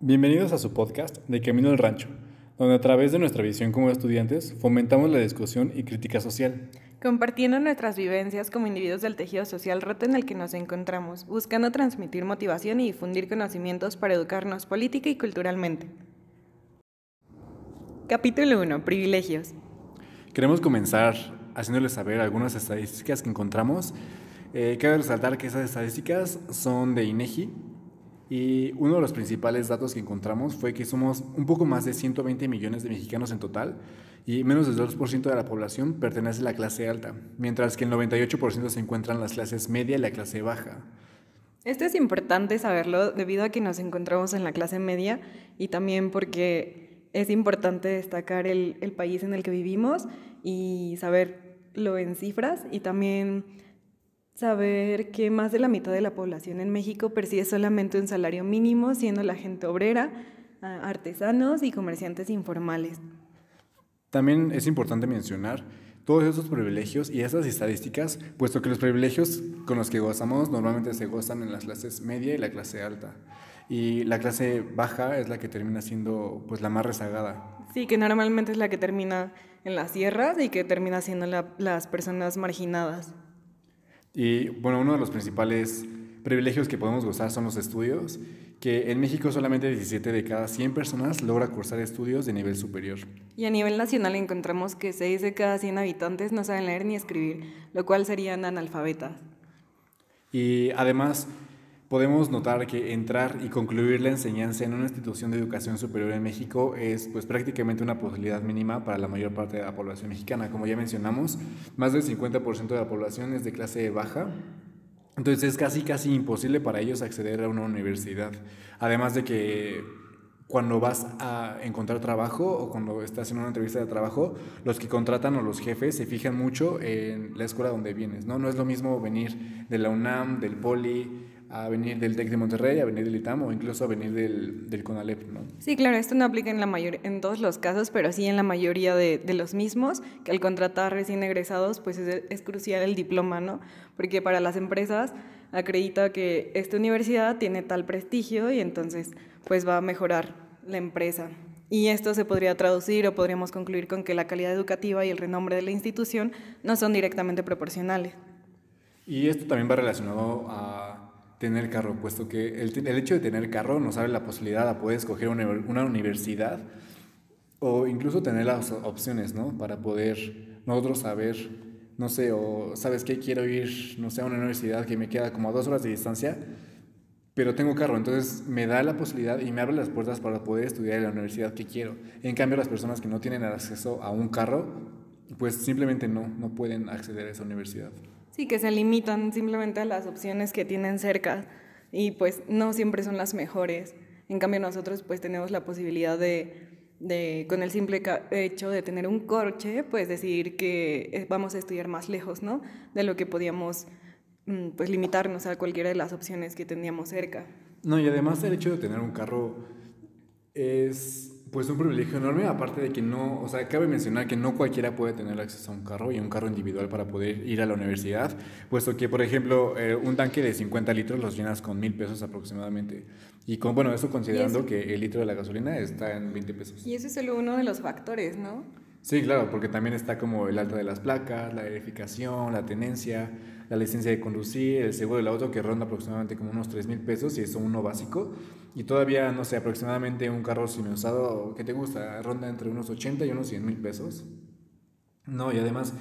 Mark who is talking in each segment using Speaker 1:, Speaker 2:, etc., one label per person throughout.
Speaker 1: Bienvenidos a su podcast de Camino al Rancho, donde a través de nuestra visión como estudiantes fomentamos la discusión y crítica social.
Speaker 2: Compartiendo nuestras vivencias como individuos del tejido social roto en el que nos encontramos, buscando transmitir motivación y difundir conocimientos para educarnos política y culturalmente. Capítulo 1. Privilegios.
Speaker 1: Queremos comenzar haciéndoles saber algunas estadísticas que encontramos. Eh, cabe resaltar que esas estadísticas son de INEGI y uno de los principales datos que encontramos fue que somos un poco más de 120 millones de mexicanos en total y menos del 2% de la población pertenece a la clase alta, mientras que el 98% se encuentran en las clases media y la clase baja.
Speaker 2: Esto es importante saberlo debido a que nos encontramos en la clase media y también porque es importante destacar el, el país en el que vivimos y saberlo en cifras y también saber que más de la mitad de la población en México percibe solamente un salario mínimo, siendo la gente obrera, artesanos y comerciantes informales.
Speaker 1: También es importante mencionar todos esos privilegios y esas estadísticas, puesto que los privilegios con los que gozamos normalmente se gozan en las clases media y la clase alta. Y la clase baja es la que termina siendo pues la más rezagada.
Speaker 2: Sí, que normalmente es la que termina en las sierras y que termina siendo las personas marginadas.
Speaker 1: Y bueno, uno de los principales privilegios que podemos gozar son los estudios, que en México solamente 17 de cada 100 personas logra cursar estudios de nivel superior.
Speaker 2: Y a nivel nacional encontramos que 6 de cada 100 habitantes no saben leer ni escribir, lo cual serían analfabetas.
Speaker 1: Y además podemos notar que entrar y concluir la enseñanza en una institución de educación superior en México es pues prácticamente una posibilidad mínima para la mayor parte de la población mexicana. Como ya mencionamos, más del 50% de la población es de clase baja entonces es casi, casi imposible para ellos acceder a una universidad. Además de que cuando vas a encontrar trabajo o cuando estás en una entrevista de trabajo, los que contratan o los jefes se fijan mucho en la escuela donde vienes, ¿no? No es lo mismo venir de la UNAM, del Poli, a venir del TEC de Monterrey, a venir del ITAM o incluso a venir del, del CONALEP, ¿no?
Speaker 2: Sí, claro, esto no aplica en, la mayor, en todos los casos, pero sí en la mayoría de, de los mismos, que al contratar recién egresados, pues es, es, crucial el diploma, ¿no? Porque para las empresas acredita que esta universidad tiene tal prestigio y entonces pues va a mejorar la empresa. Y esto se podría traducir o podríamos concluir con que la calidad educativa y el renombre de la institución no son directamente proporcionales.
Speaker 1: Y esto también va relacionado a tener carro, puesto que el, el, hecho de tener carro nos abre la posibilidad de poder escoger una, una, universidad o incluso tener las opciones, ¿no? Para poder nosotros saber, no sé, o sabes que quiero ir, no sé, a una universidad que me queda como a dos horas de distancia, pero tengo carro, entonces me da la posibilidad y me abre las puertas para poder estudiar en la universidad que quiero. En cambio, las personas que no tienen acceso a un carro, pues simplemente no, no pueden acceder a esa universidad.
Speaker 2: Sí, que se limitan simplemente a las opciones que tienen cerca y pues no siempre son las mejores. En cambio nosotros pues tenemos la posibilidad de, de con el simple hecho de tener un coche, pues decidir que eh, vamos a estudiar más lejos, ¿no? De lo que podíamos mm, pues limitarnos a cualquiera de las opciones que teníamos cerca.
Speaker 1: No, y además el hecho de tener un carro es pues un privilegio enorme, aparte de que no, o sea, cabe mencionar que no cualquiera puede tener acceso a un carro y un carro individual para poder ir a la universidad, puesto que, por ejemplo, eh, un tanque de 50 litros los llenas con mil pesos aproximadamente. Y con, bueno, eso considerando que el litro de la gasolina está en 20 pesos.
Speaker 2: Y eso es solo uno de los factores, ¿no?
Speaker 1: Sí, claro, porque también está como el alta de las placas, la verificación, la tenencia, la licencia de conducir, el seguro del auto que ronda aproximadamente como unos 3 mil pesos y es uno básico. Y todavía, no sé, aproximadamente un carro sin usado, ¿qué te gusta? Ronda entre unos 80 y unos 100 mil pesos. No, y además,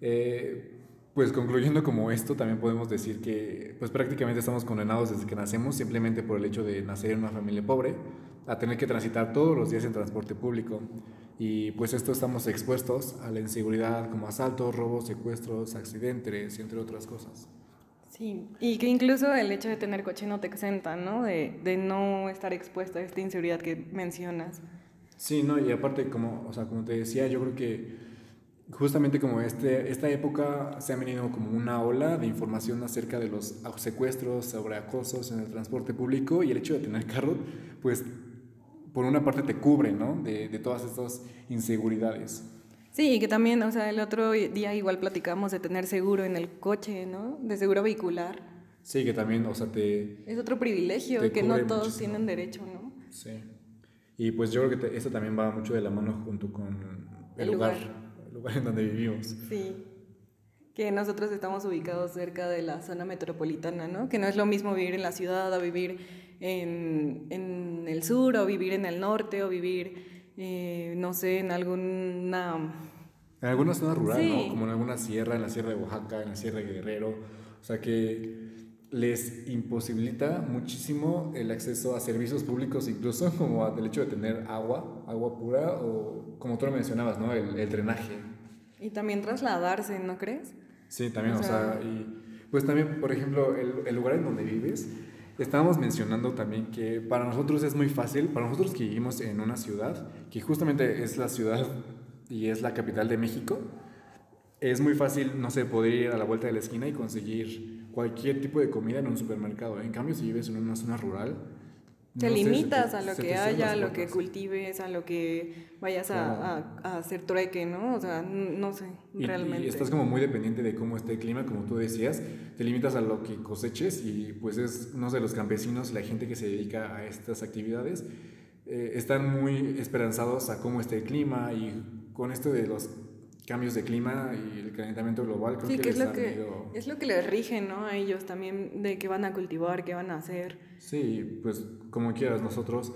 Speaker 1: eh, pues concluyendo como esto, también podemos decir que pues prácticamente estamos condenados desde que nacemos, simplemente por el hecho de nacer en una familia pobre, a tener que transitar todos los días en transporte público. Y pues esto estamos expuestos a la inseguridad como asaltos, robos, secuestros, accidentes, entre otras cosas.
Speaker 2: Sí, y que incluso el hecho de tener coche no te exenta, ¿no? De, de no estar expuesto a esta inseguridad que mencionas.
Speaker 1: Sí, no, y aparte, como, o sea, como te decía, yo creo que justamente como este, esta época se ha venido como una ola de información acerca de los secuestros, sobre acosos en el transporte público y el hecho de tener carro, pues por una parte te cubre, ¿no? De, de todas estas inseguridades.
Speaker 2: Sí, y que también, o sea, el otro día igual platicamos de tener seguro en el coche, ¿no? De seguro vehicular.
Speaker 1: Sí, que también, o sea, te...
Speaker 2: Es otro privilegio que no todos tienen derecho, ¿no?
Speaker 1: Sí. Y pues yo creo que esto también va mucho de la mano junto con el, lugar, el lugar en donde vivimos.
Speaker 2: Sí. Que nosotros estamos ubicados cerca de la zona metropolitana, ¿no? Que no es lo mismo vivir en la ciudad o vivir en, en el sur o vivir en el norte o vivir, eh, no sé, en alguna...
Speaker 1: En alguna zona rural, ¿no? Como en alguna sierra, en la sierra de Oaxaca, en la sierra de Guerrero. O sea que les imposibilita muchísimo el acceso a servicios públicos, incluso como el hecho de tener agua, agua pura o como tú lo mencionabas, ¿no? El, drenaje.
Speaker 2: Y también trasladarse, ¿no crees?
Speaker 1: Sí, también, o, sea, y pues también, por ejemplo, el, el, lugar en donde vives, estábamos mencionando también que para nosotros es muy fácil, para nosotros que vivimos en una ciudad, que justamente es la ciudad y es la capital de México, es muy fácil, no sé, poder ir a la vuelta de la esquina y conseguir cualquier tipo de comida en un supermercado. En cambio, si vives en una zona rural,
Speaker 2: te limitas a lo que haya, a lo que cultives, a lo que vayas a, a, hacer trueque, ¿no? O sea, no sé, realmente.
Speaker 1: Y estás como muy dependiente de cómo esté el clima, como tú decías, te limitas a lo que coseches y pues es, no sé, los campesinos, la gente que se dedica a estas actividades, eh, están muy esperanzados a cómo esté el clima y con esto de los cambios de clima y el calentamiento global, creo que,
Speaker 2: es lo que es lo que les rige, ¿no? A ellos también de qué van a cultivar, qué van a hacer.
Speaker 1: Sí, pues como quieras, nosotros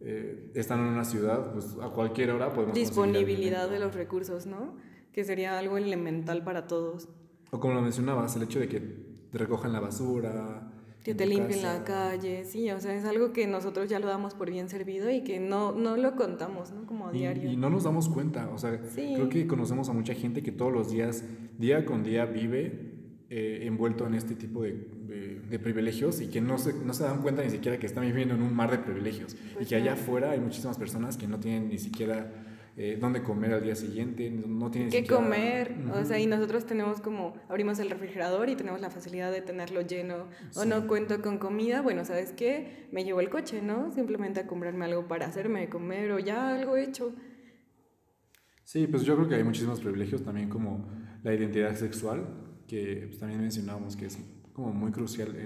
Speaker 1: eh, estando en una ciudad, pues a cualquier hora podemos
Speaker 2: disponibilidad de los recursos, ¿no? Que sería algo elemental para todos.
Speaker 1: O como lo mencionabas, el hecho de que recojan la basura,
Speaker 2: que te limpien la calle, sí, o sea, es algo que nosotros ya lo damos por bien servido y que no, no lo contamos, ¿no? Como a diario.
Speaker 1: Y, no nos damos cuenta, o sea, creo que conocemos a mucha gente que todos los días, día con día, vive eh, envuelto en este tipo de, de, privilegios y que no se, no se dan cuenta ni siquiera que están viviendo en un mar de privilegios y pues que allá afuera hay muchísimas personas que no tienen ni siquiera eh, dónde comer al día siguiente, no tienes
Speaker 2: qué comer, o sea, y nosotros tenemos como, abrimos el refrigerador y tenemos la facilidad de tenerlo lleno, o no cuento con comida, bueno, ¿sabes qué? Me llevo el coche, ¿no? Simplemente a comprarme algo para hacerme comer o ya algo hecho.
Speaker 1: Sí, pues yo creo que hay muchísimos privilegios también como la identidad sexual, que pues, también mencionábamos que es como muy crucial,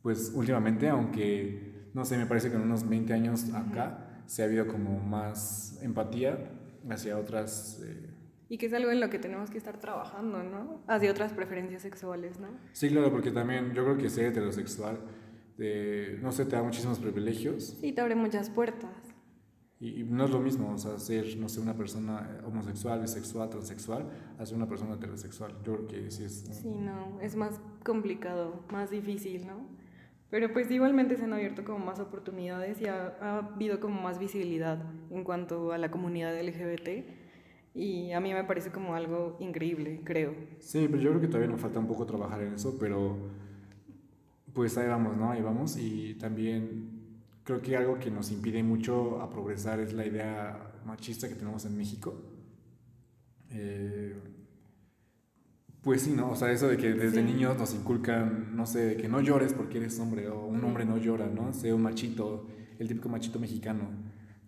Speaker 1: pues últimamente, aunque, no sé, me parece que en unos 20 años acá, se ha habido como más empatía hacia otras... Eh,
Speaker 2: y que es algo en lo que tenemos que estar trabajando, ¿no? Hacia otras preferencias sexuales, ¿no?
Speaker 1: Sí, claro, porque también yo creo que ser heterosexual, no sé, te da muchísimos privilegios.
Speaker 2: Sí, te abre muchas puertas.
Speaker 1: Y, no es lo mismo, o sea, ser, no sé, una persona homosexual, bisexual, transexual, a ser una persona heterosexual. Yo creo que sí es...
Speaker 2: Sí, no, es más complicado, más difícil, ¿no? Pero pues igualmente se han abierto como más oportunidades y ha, habido como más visibilidad en cuanto a la comunidad LGBT y a mí me parece como algo increíble, creo.
Speaker 1: Sí, pero yo creo que todavía nos falta un poco trabajar en eso, pero pues ahí vamos, ¿no? Ahí vamos y también creo que algo que nos impide mucho a progresar es la idea machista que tenemos en México. Eh, pues sí, ¿no? O sea, eso de que desde niños nos inculcan, no sé, de que no llores porque eres hombre, o un hombre no llora, ¿no? Sea un machito, el típico machito mexicano.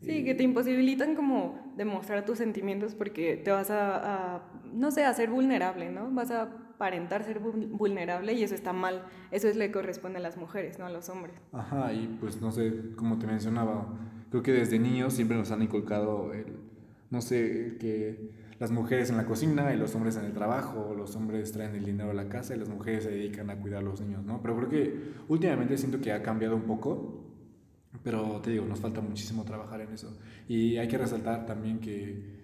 Speaker 2: Sí, que te imposibilitan como demostrar tus sentimientos porque te vas a, no sé, a ser vulnerable, ¿no? Vas a aparentar ser vulnerable y eso está mal. Eso es lo que corresponde a las mujeres, no a los hombres.
Speaker 1: Ajá, y pues no sé, como te mencionaba, creo que desde niños siempre nos han inculcado el, no sé, que las mujeres en la cocina y los hombres en el trabajo, los hombres traen el dinero a la casa y las mujeres se dedican a cuidar a los niños, ¿no? Pero creo que últimamente siento que ha cambiado un poco, pero te digo, nos falta muchísimo trabajar en eso. Y hay que resaltar también que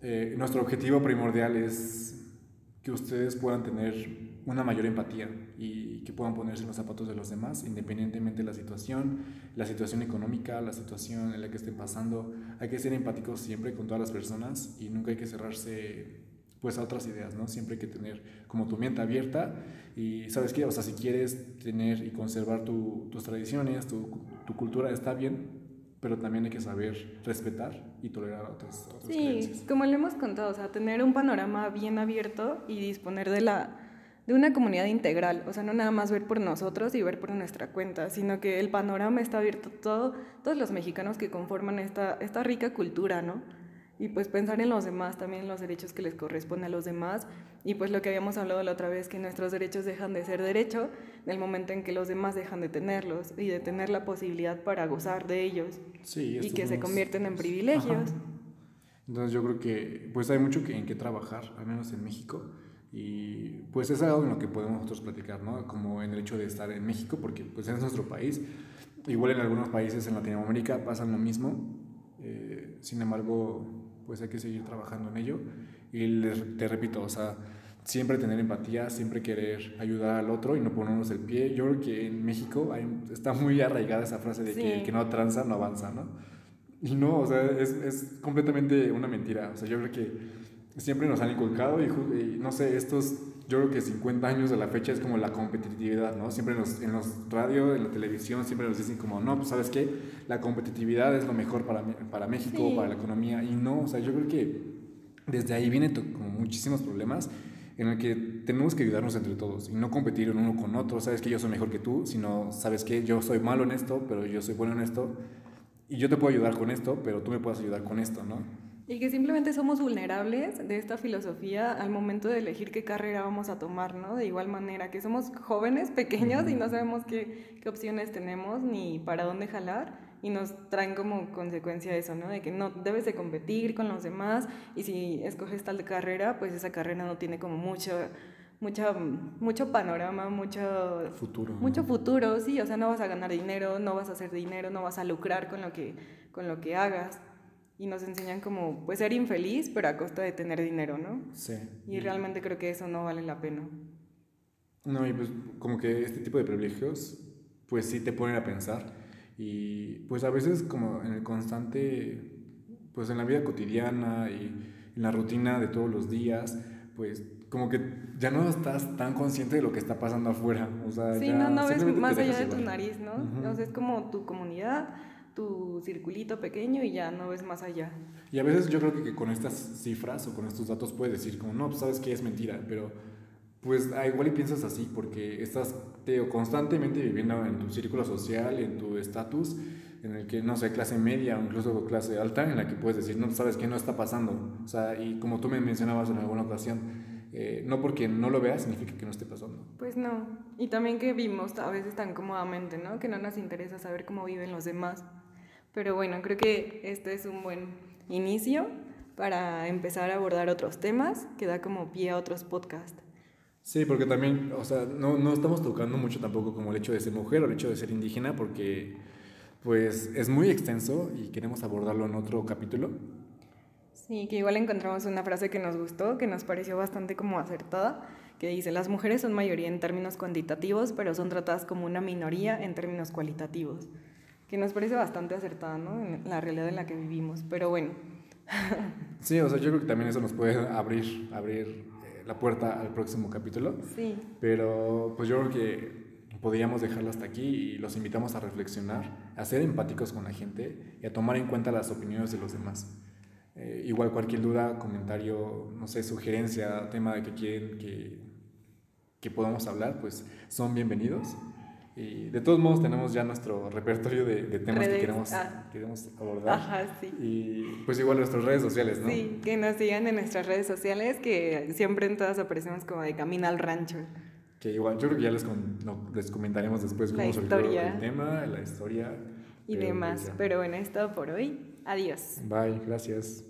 Speaker 1: eh, nuestro objetivo primordial es que ustedes puedan tener una mayor empatía y que puedan ponerse en los zapatos de los demás, independientemente de la situación, la situación económica, la situación en la que estén pasando. Hay que ser empáticos siempre con todas las personas y nunca hay que cerrarse pues a otras ideas, ¿no? Siempre hay que tener como tu mente abierta y sabes qué, o sea, si quieres tener y conservar tus tradiciones, tu, tu cultura está bien, pero también hay que saber respetar y tolerar otras, otras
Speaker 2: sí, como le hemos contado, o sea, tener un panorama bien abierto y disponer de la de una comunidad integral, o sea, no nada más ver por nosotros y ver por nuestra cuenta, sino que el panorama está abierto a todo, todos los mexicanos que conforman esta, esta rica cultura, ¿no? y pues pensar en los demás, también en los derechos que les corresponden a los demás y pues lo que habíamos hablado la otra vez, que nuestros derechos dejan de ser derecho en el momento en que los demás dejan de tenerlos y de tener la posibilidad para gozar de ellos y que se convierten en privilegios.
Speaker 1: Entonces yo creo que pues hay mucho que, en qué trabajar, al menos en México. Y pues es algo en lo que podemos nosotros platicar, ¿no? Como en el hecho de estar en México, porque pues es nuestro país. Igual en algunos países en Latinoamérica pasan lo mismo. Eh, sin embargo, pues hay que seguir trabajando en ello. Y te repito, o sea, siempre tener empatía, siempre querer ayudar al otro y no ponernos el pie. Yo creo que en México está muy arraigada esa frase de que el que no tranza no avanza, ¿no? Y no, o sea, es, es, completamente una mentira. O sea, yo creo que siempre nos han inculcado y, no sé, estos, yo creo que 50 años de la fecha es como la competitividad, ¿no? Siempre en los, en los radios, en la televisión, siempre nos dicen como, no, pues sabes qué, la competitividad es lo mejor para, para México, para la economía. Y no, o sea, yo creo que desde ahí vienen como muchísimos problemas en el que tenemos que ayudarnos entre todos y no competir uno con otro, sabes que yo soy mejor que tú, sino sabes que yo soy malo en esto, pero yo soy bueno en esto y yo te puedo ayudar con esto, pero tú me puedes ayudar con esto, ¿no?
Speaker 2: Y que simplemente somos vulnerables de esta filosofía al momento de elegir qué carrera vamos a tomar, ¿no? De igual manera, que somos jóvenes, pequeños y no sabemos qué, qué opciones tenemos ni para dónde jalar y nos traen como consecuencia eso, ¿no? De que no debes de competir con los demás y si escoges tal carrera, pues esa carrera no tiene como mucho mucho, mucho panorama, mucho
Speaker 1: futuro.
Speaker 2: Mucho futuro, sí, o sea, no vas a ganar dinero, no vas a hacer dinero, no vas a lucrar con lo que, con lo que hagas. Y nos enseñan como, pues, ser infeliz, pero a costa de tener dinero, ¿no?
Speaker 1: Sí.
Speaker 2: Y realmente creo que eso no vale la pena.
Speaker 1: No, y pues como que este tipo de privilegios, pues sí te ponen a pensar. Y pues a veces como en el constante, pues en la vida cotidiana y en la rutina de todos los días, pues como que ya no estás tan consciente de lo que está pasando afuera. O sea,
Speaker 2: sí, no, no ves más allá de tu nariz, ¿no? O sea, es como tu comunidad, tu circulito pequeño y ya no ves más allá.
Speaker 1: Y a veces yo creo que, con estas cifras o con estos datos puedes decir como, no, pues sabes que es mentira, pero pues ah, igual y piensas así porque estás teo, constantemente viviendo en tu círculo social, en tu estatus, en el que, no sé, clase media o incluso clase alta, en la que puedes decir, no, sabes que no está pasando. O sea, y como tú me mencionabas en alguna ocasión, eh, no porque no lo veas significa que no esté pasando.
Speaker 2: Pues no. Y también que vimos a veces tan cómodamente, ¿no? Que no nos interesa saber cómo viven los demás. Pero bueno, creo que este es un buen inicio para empezar a abordar otros temas que da como pie a otros podcasts.
Speaker 1: Sí, porque también, o sea, no, no estamos tocando mucho tampoco como el hecho de ser mujer o el hecho de ser indígena, porque pues es muy extenso y queremos abordarlo en otro capítulo.
Speaker 2: Sí, que igual encontramos una frase que nos gustó, que nos pareció bastante como acertada, que dice, las mujeres son mayoría en términos cuantitativos, pero son tratadas como una minoría en términos cualitativos, que nos parece bastante acertada, ¿no? En la realidad en la que vivimos, pero bueno.
Speaker 1: Sí, o sea, yo creo que también eso nos puede abrir, abrir eh, la puerta al próximo capítulo.
Speaker 2: Sí.
Speaker 1: Pero pues yo creo que podríamos dejarlo hasta aquí y los invitamos a reflexionar, a ser empáticos con la gente y a tomar en cuenta las opiniones de los demás. Eh, igual cualquier duda, comentario, no sé, sugerencia, tema de que quieren que, que podamos hablar, pues son bienvenidos. Y de todos modos tenemos ya nuestro repertorio de, de temas que queremos, ah. queremos abordar.
Speaker 2: Ajá, sí.
Speaker 1: Y pues igual nuestras redes sociales, ¿no?
Speaker 2: Sí, que nos sigan en nuestras redes sociales, que siempre en todas aparecemos como de camino al rancho.
Speaker 1: Que igual yo creo que ya les, les comentaremos después cómo surgió el tema, la historia.
Speaker 2: Y demás. Pues pero bueno, es todo por hoy. Adiós.
Speaker 1: Bye, gracias.